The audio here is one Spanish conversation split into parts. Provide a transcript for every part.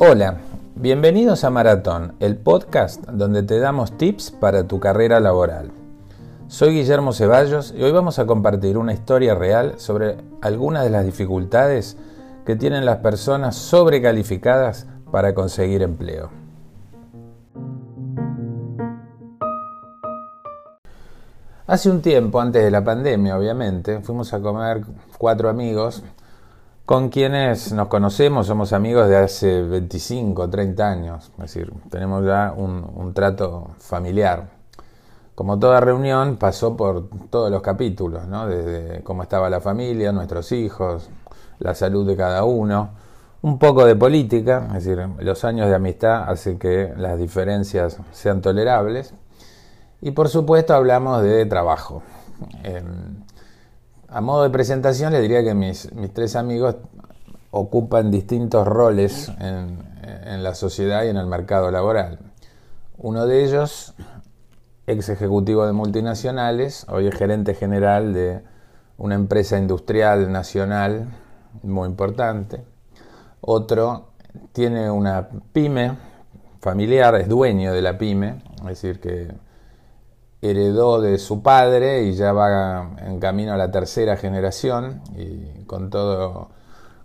Hola, bienvenidos a Maratón, el podcast donde te damos tips para tu carrera laboral. Soy Guillermo Ceballos y hoy vamos a compartir una historia real sobre algunas de las dificultades que tienen las personas sobrecalificadas para conseguir empleo. Hace un tiempo, antes de la pandemia, obviamente, fuimos a comer cuatro amigos con quienes nos conocemos, somos amigos de hace 25, 30 años, es decir, tenemos ya un, trato familiar. Como toda reunión pasó por todos los capítulos, ¿no? desde cómo estaba la familia, nuestros hijos, la salud de cada uno, un poco de política, es decir, los años de amistad hacen que las diferencias sean tolerables, y por supuesto hablamos de trabajo. A modo de presentación les diría que mis, tres amigos ocupan distintos roles en, la sociedad y en el mercado laboral. Uno de ellos, ex ejecutivo de multinacionales, hoy es gerente general de una empresa industrial nacional muy importante. Otro tiene una pyme familiar, es dueño de la pyme, es decir, que heredó de su padre y ya va en camino a la tercera generación y con todo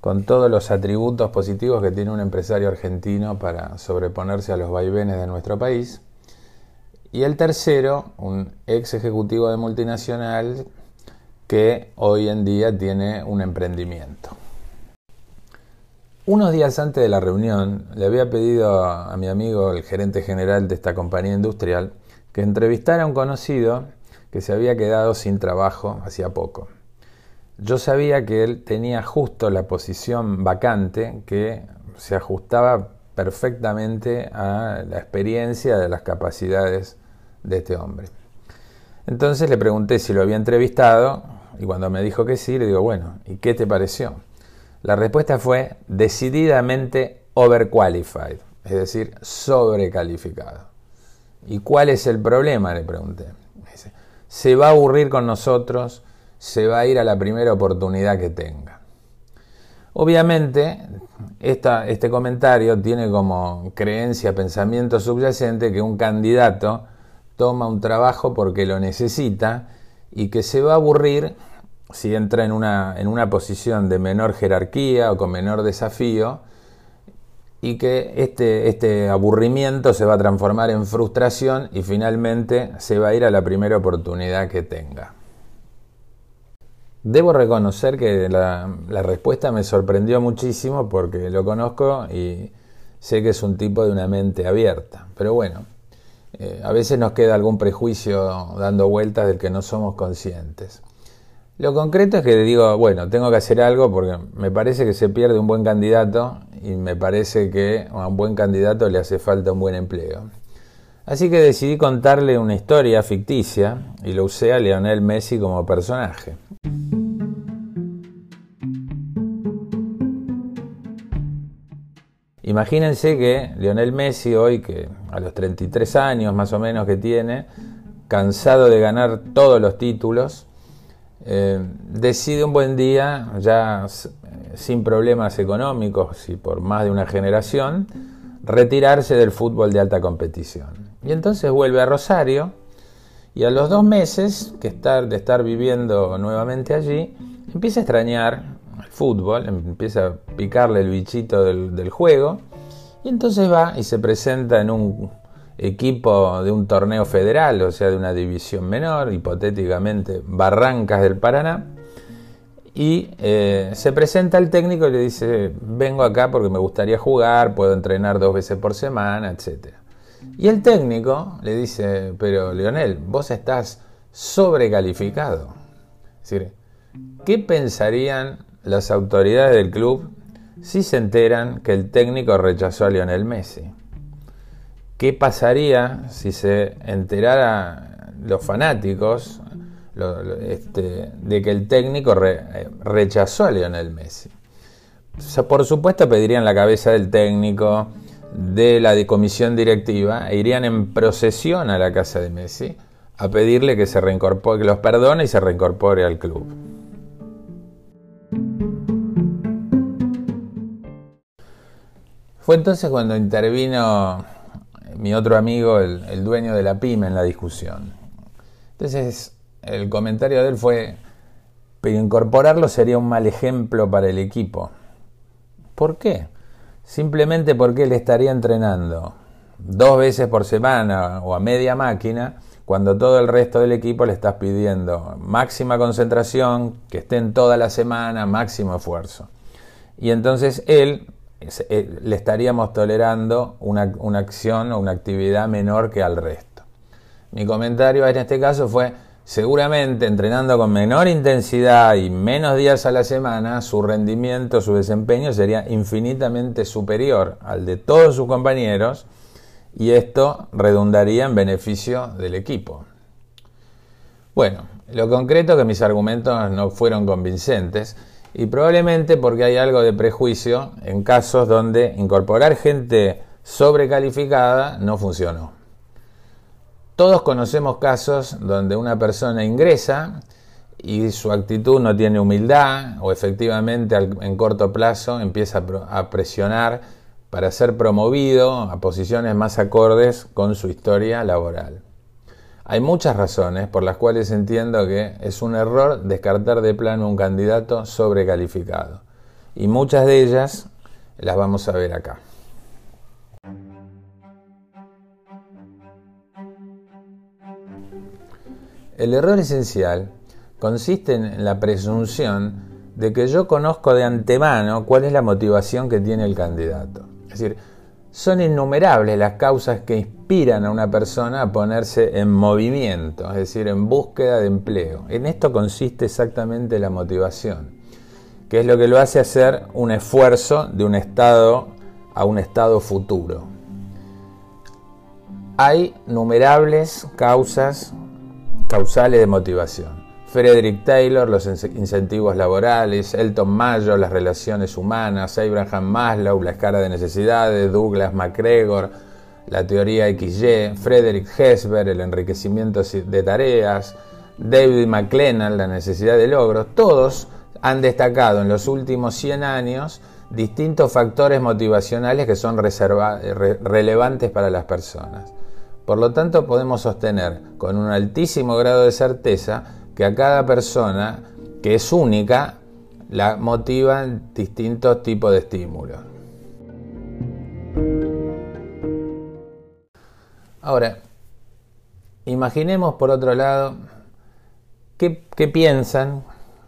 con todos los atributos positivos que tiene un empresario argentino para sobreponerse a los vaivenes de nuestro país. Y el tercero, un ex ejecutivo de multinacional que hoy en día tiene un emprendimiento. Unos días antes de la reunión le había pedido a mi amigo, el gerente general de esta compañía industrial, que entrevistara a un conocido que se había quedado sin trabajo hacía poco. Yo sabía que él tenía justo la posición vacante que se ajustaba perfectamente a la experiencia de las capacidades de este hombre. Entonces le pregunté si lo había entrevistado y cuando me dijo que sí, le digo, bueno, ¿y qué te pareció? La respuesta fue decididamente overqualified, es decir, sobrecalificado. ¿Y cuál es el problema? Le pregunté. se va a aburrir con nosotros, se va a ir a la primera oportunidad que tenga. Obviamente, este comentario tiene como creencia, pensamiento subyacente que un candidato toma un trabajo porque lo necesita y que se va a aburrir si entra en una, en una posición de menor jerarquía o con menor desafío y que este, este aburrimiento se va a transformar en frustración y finalmente se va a ir a la primera oportunidad que tenga. Debo reconocer que la, respuesta me sorprendió muchísimo porque lo conozco y sé que es un tipo de una mente abierta. Pero bueno, eh, a veces nos queda algún prejuicio dando vueltas del que no somos conscientes. Lo concreto es que digo, bueno, tengo que hacer algo porque me parece que se pierde un buen candidato y me parece que a un buen candidato le hace falta un buen empleo. Así que decidí contarle una historia ficticia y lo usé a Lionel Messi como personaje. Imagínense que Lionel Messi hoy, que a los 33 años más o menos que tiene, cansado de ganar todos los títulos, eh, decide un buen día, ya sin problemas económicos y por más de una generación, retirarse del fútbol de alta competición. Y entonces vuelve a Rosario y a los dos meses que estar, de estar viviendo nuevamente allí, empieza a extrañar el fútbol, empieza a picarle el bichito del juego y entonces va y se presenta en un equipo de un torneo federal, o sea, de una división menor, hipotéticamente Barrancas del Paraná, y eh, se presenta el técnico y le dice, vengo acá porque me gustaría jugar, puedo entrenar dos veces por semana, etc. Y el técnico le dice, pero Leonel, vos estás sobrecalificado. Es decir, ¿qué pensarían las autoridades del club si se enteran que el técnico rechazó a Lionel Messi? ¿Qué pasaría si se enterara los fanáticos este, de que el técnico eh, rechazó a Lionel Messi? por supuesto pedirían la cabeza del técnico, de la comisión directiva, e irían en procesión a la casa de Messi a pedirle que se reincorpore, que los perdone y se reincorpore al club. Fue entonces cuando intervino mi otro amigo, el, dueño de la pyme, en la discusión. Entonces, el comentario de él fue, pero incorporarlo sería un mal ejemplo para el equipo. ¿Por qué? Simplemente porque él estaría entrenando dos veces por semana o a media máquina, cuando todo el resto del equipo le estás pidiendo máxima concentración, que estén toda la semana, máximo esfuerzo. Y entonces él le estaríamos tolerando una, una acción o una actividad menor que al resto. Mi comentario en este caso fue, seguramente entrenando con menor intensidad y menos días a la semana, su rendimiento, su desempeño sería infinitamente superior al de todos sus compañeros y esto redundaría en beneficio del equipo. Bueno, lo concreto es que mis argumentos no fueron convincentes y probablemente porque hay algo de prejuicio en casos donde incorporar gente sobrecalificada no funcionó. Todos conocemos casos donde una persona ingresa y su actitud no tiene humildad o efectivamente en corto plazo empieza a presionar para ser promovido a posiciones más acordes con su historia laboral. Hay muchas razones por las cuales entiendo que es un error descartar de plano un candidato sobrecalificado. Y muchas de ellas las vamos a ver acá. El error esencial consiste en la presunción de que yo conozco de antemano cuál es la motivación que tiene el candidato. Es decir, son innumerables las causas que inspiran a una persona a ponerse en movimiento, es decir, en búsqueda de empleo. En esto consiste exactamente la motivación, que es lo que lo hace hacer un esfuerzo de un estado a un estado futuro. Hay numerables causas causales de motivación. Frederick Taylor, los incentivos laborales, Elton Mayo, las relaciones humanas, Abraham Maslow, la escala de necesidades, Douglas MacGregor, la teoría XY, Frederick Hesber, el enriquecimiento de tareas, David McLennan, la necesidad de logros, todos han destacado en los últimos 100 años distintos factores motivacionales que son relevantes para las personas. Por lo tanto, podemos sostener con un altísimo grado de certeza que a cada persona que es única la motivan distintos tipos de estímulos. Ahora, imaginemos por otro lado, ¿qué, piensan,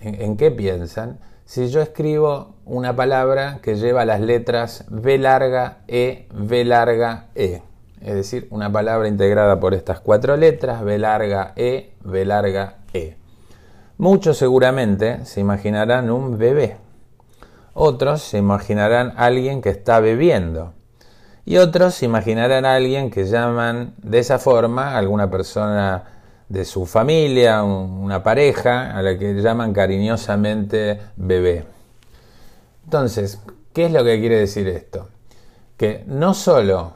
en, qué piensan, si yo escribo una palabra que lleva las letras B larga, E, B larga, E? Es decir, una palabra integrada por estas cuatro letras, B larga, E, B larga, e. Muchos seguramente se imaginarán un bebé. Otros se imaginarán alguien que está bebiendo. Y otros se imaginarán a alguien que llaman de esa forma alguna persona de su familia, una pareja, a la que llaman cariñosamente bebé. Entonces, ¿qué es lo que quiere decir esto? Que no solo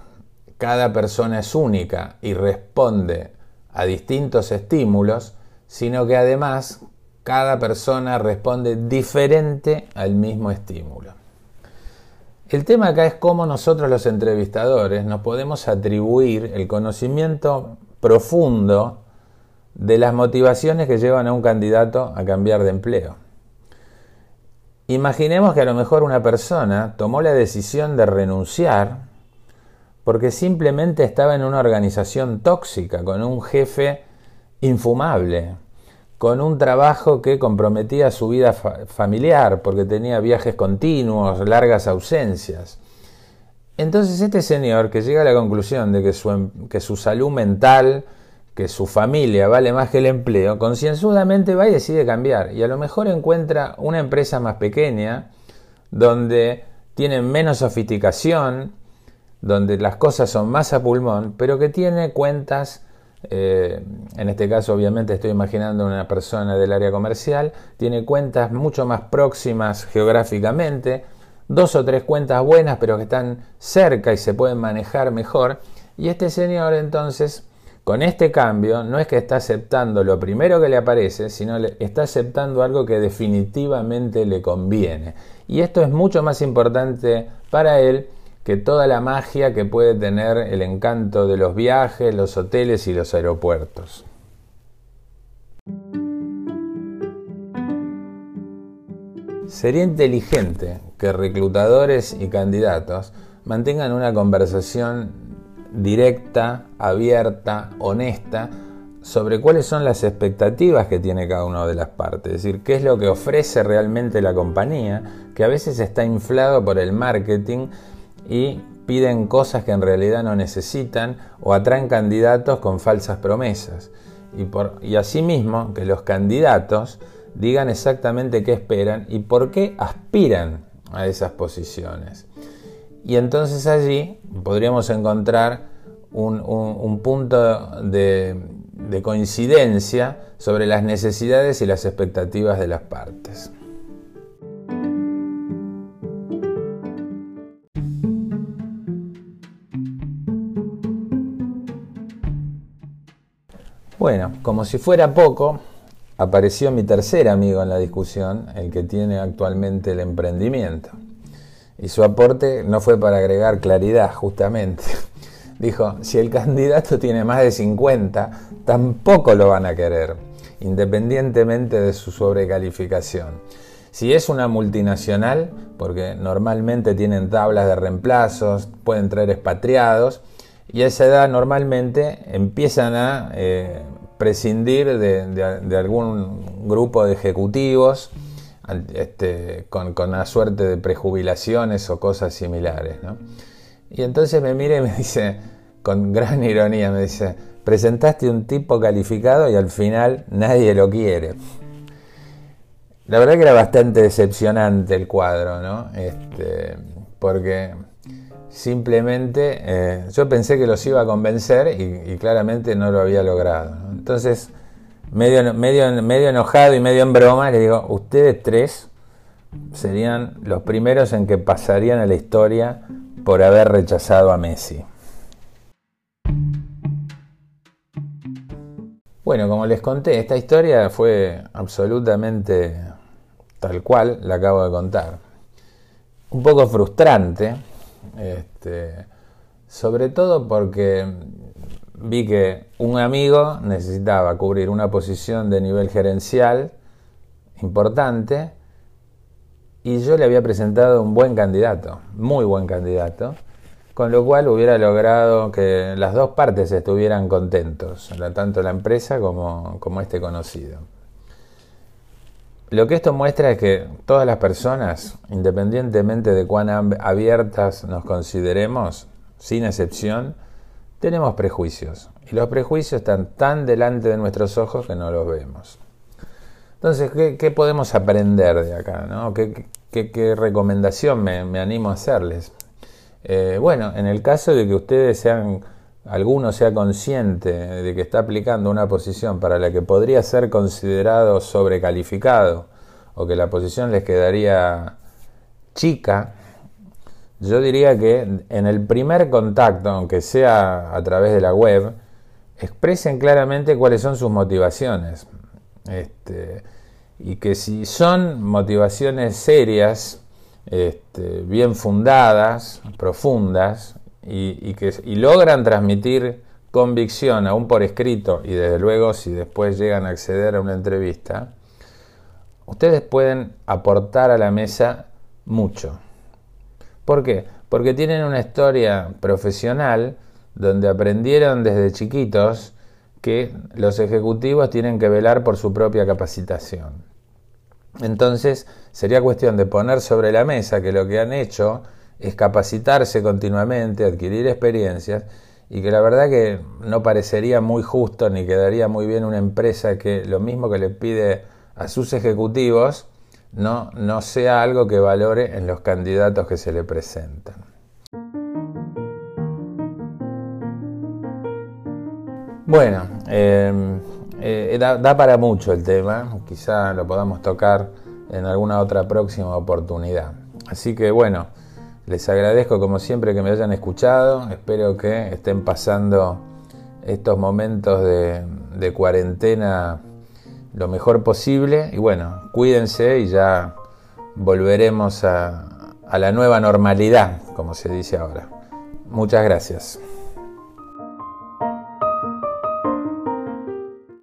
cada persona es única y responde a distintos estímulos, sino que además cada persona responde diferente al mismo estímulo. El tema acá es cómo nosotros los entrevistadores nos podemos atribuir el conocimiento profundo de las motivaciones que llevan a un candidato a cambiar de empleo. Imaginemos que a lo mejor una persona tomó la decisión de renunciar porque simplemente estaba en una organización tóxica, con un jefe infumable, con un trabajo que comprometía su vida familiar, porque tenía viajes continuos, largas ausencias. Entonces este señor que llega a la conclusión de que su, em, que su salud mental, que su familia vale más que el empleo, concienzudamente va y decide cambiar. Y a lo mejor encuentra una empresa más pequeña, donde tienen menos sofisticación, donde las cosas son más a pulmón, pero que tiene cuentas eh, en este caso obviamente estoy imaginando una persona del área comercial, tiene cuentas mucho más próximas geográficamente, dos o tres cuentas buenas pero que están cerca y se pueden manejar mejor. Y este señor entonces, con este cambio, no es que está aceptando lo primero que le aparece, sino le está aceptando algo que definitivamente le conviene. Y esto es mucho más importante para él que toda la magia que puede tener el encanto de los viajes, los hoteles y los aeropuertos. Sería inteligente que reclutadores y candidatos mantengan una conversación directa, abierta, honesta, sobre cuáles son las expectativas que tiene cada una de las partes, es decir, qué es lo que ofrece realmente la compañía, que a veces está inflado por el marketing y piden cosas que en realidad no necesitan o atraen candidatos con falsas promesas. Y, por, y asimismo que los candidatos digan exactamente qué esperan y por qué aspiran a esas posiciones. Y entonces allí podríamos encontrar un, punto de, de coincidencia sobre las necesidades y las expectativas de las partes. Bueno, como si fuera poco, apareció mi tercer amigo en la discusión, el que tiene actualmente el emprendimiento. Y su aporte no fue para agregar claridad, justamente. Dijo, si el candidato tiene más de 50, tampoco lo van a querer, independientemente de su sobrecalificación. Si es una multinacional, porque normalmente tienen tablas de reemplazos, pueden traer expatriados, y a esa edad normalmente empiezan a eh, prescindir de, algún grupo de ejecutivos este, con, una suerte de prejubilaciones o cosas similares. Y entonces me mira y me dice, con gran ironía, me dice, presentaste un tipo calificado y al final nadie lo quiere. La verdad que era bastante decepcionante el cuadro, ¿no? Este, porque simplemente eh, yo pensé que los iba a convencer y, claramente no lo había logrado. Entonces, medio, medio, medio enojado y medio en broma, le digo, ustedes tres serían los primeros en que pasarían a la historia por haber rechazado a Messi. Bueno, como les conté, esta historia fue absolutamente tal cual la acabo de contar. Un poco frustrante, este, sobre todo porque vi que un amigo necesitaba cubrir una posición de nivel gerencial importante y yo le había presentado un buen candidato, muy buen candidato, con lo cual hubiera logrado que las dos partes estuvieran contentos, tanto la empresa como, como este conocido. Lo que esto muestra es que todas las personas, independientemente de cuán abiertas nos consideremos, sin excepción, tenemos prejuicios. Y los prejuicios están tan delante de nuestros ojos que no los vemos. Entonces, ¿qué, podemos aprender de acá? ¿Qué, recomendación me, animo a hacerles? Eh, bueno, en el caso de que ustedes sean, alguno sea consciente de que está aplicando una posición para la que podría ser considerado sobrecalificado o que la posición les quedaría chica, yo diría que en el primer contacto, aunque sea a través de la web, expresen claramente cuáles son sus motivaciones. Este, y que si son motivaciones serias, este, bien fundadas, profundas, y, que logran transmitir convicción aún por escrito, y desde luego si después llegan a acceder a una entrevista, ustedes pueden aportar a la mesa mucho. ¿Por qué? Porque tienen una historia profesional donde aprendieron desde chiquitos que los ejecutivos tienen que velar por su propia capacitación. Entonces, sería cuestión de poner sobre la mesa que lo que han hecho es capacitarse continuamente, adquirir experiencias, y que la verdad que no parecería muy justo ni quedaría muy bien una empresa que lo mismo que le pide a sus ejecutivos no, no sea algo que valore en los candidatos que se le presentan. Bueno, em, eh, da, para mucho el tema, quizá lo podamos tocar en alguna otra próxima oportunidad. Así que bueno, les agradezco como siempre que me hayan escuchado, espero que estén pasando estos momentos de cuarentena lo mejor posible y bueno, cuídense y ya volveremos a, a la nueva normalidad, como se dice ahora. Muchas gracias.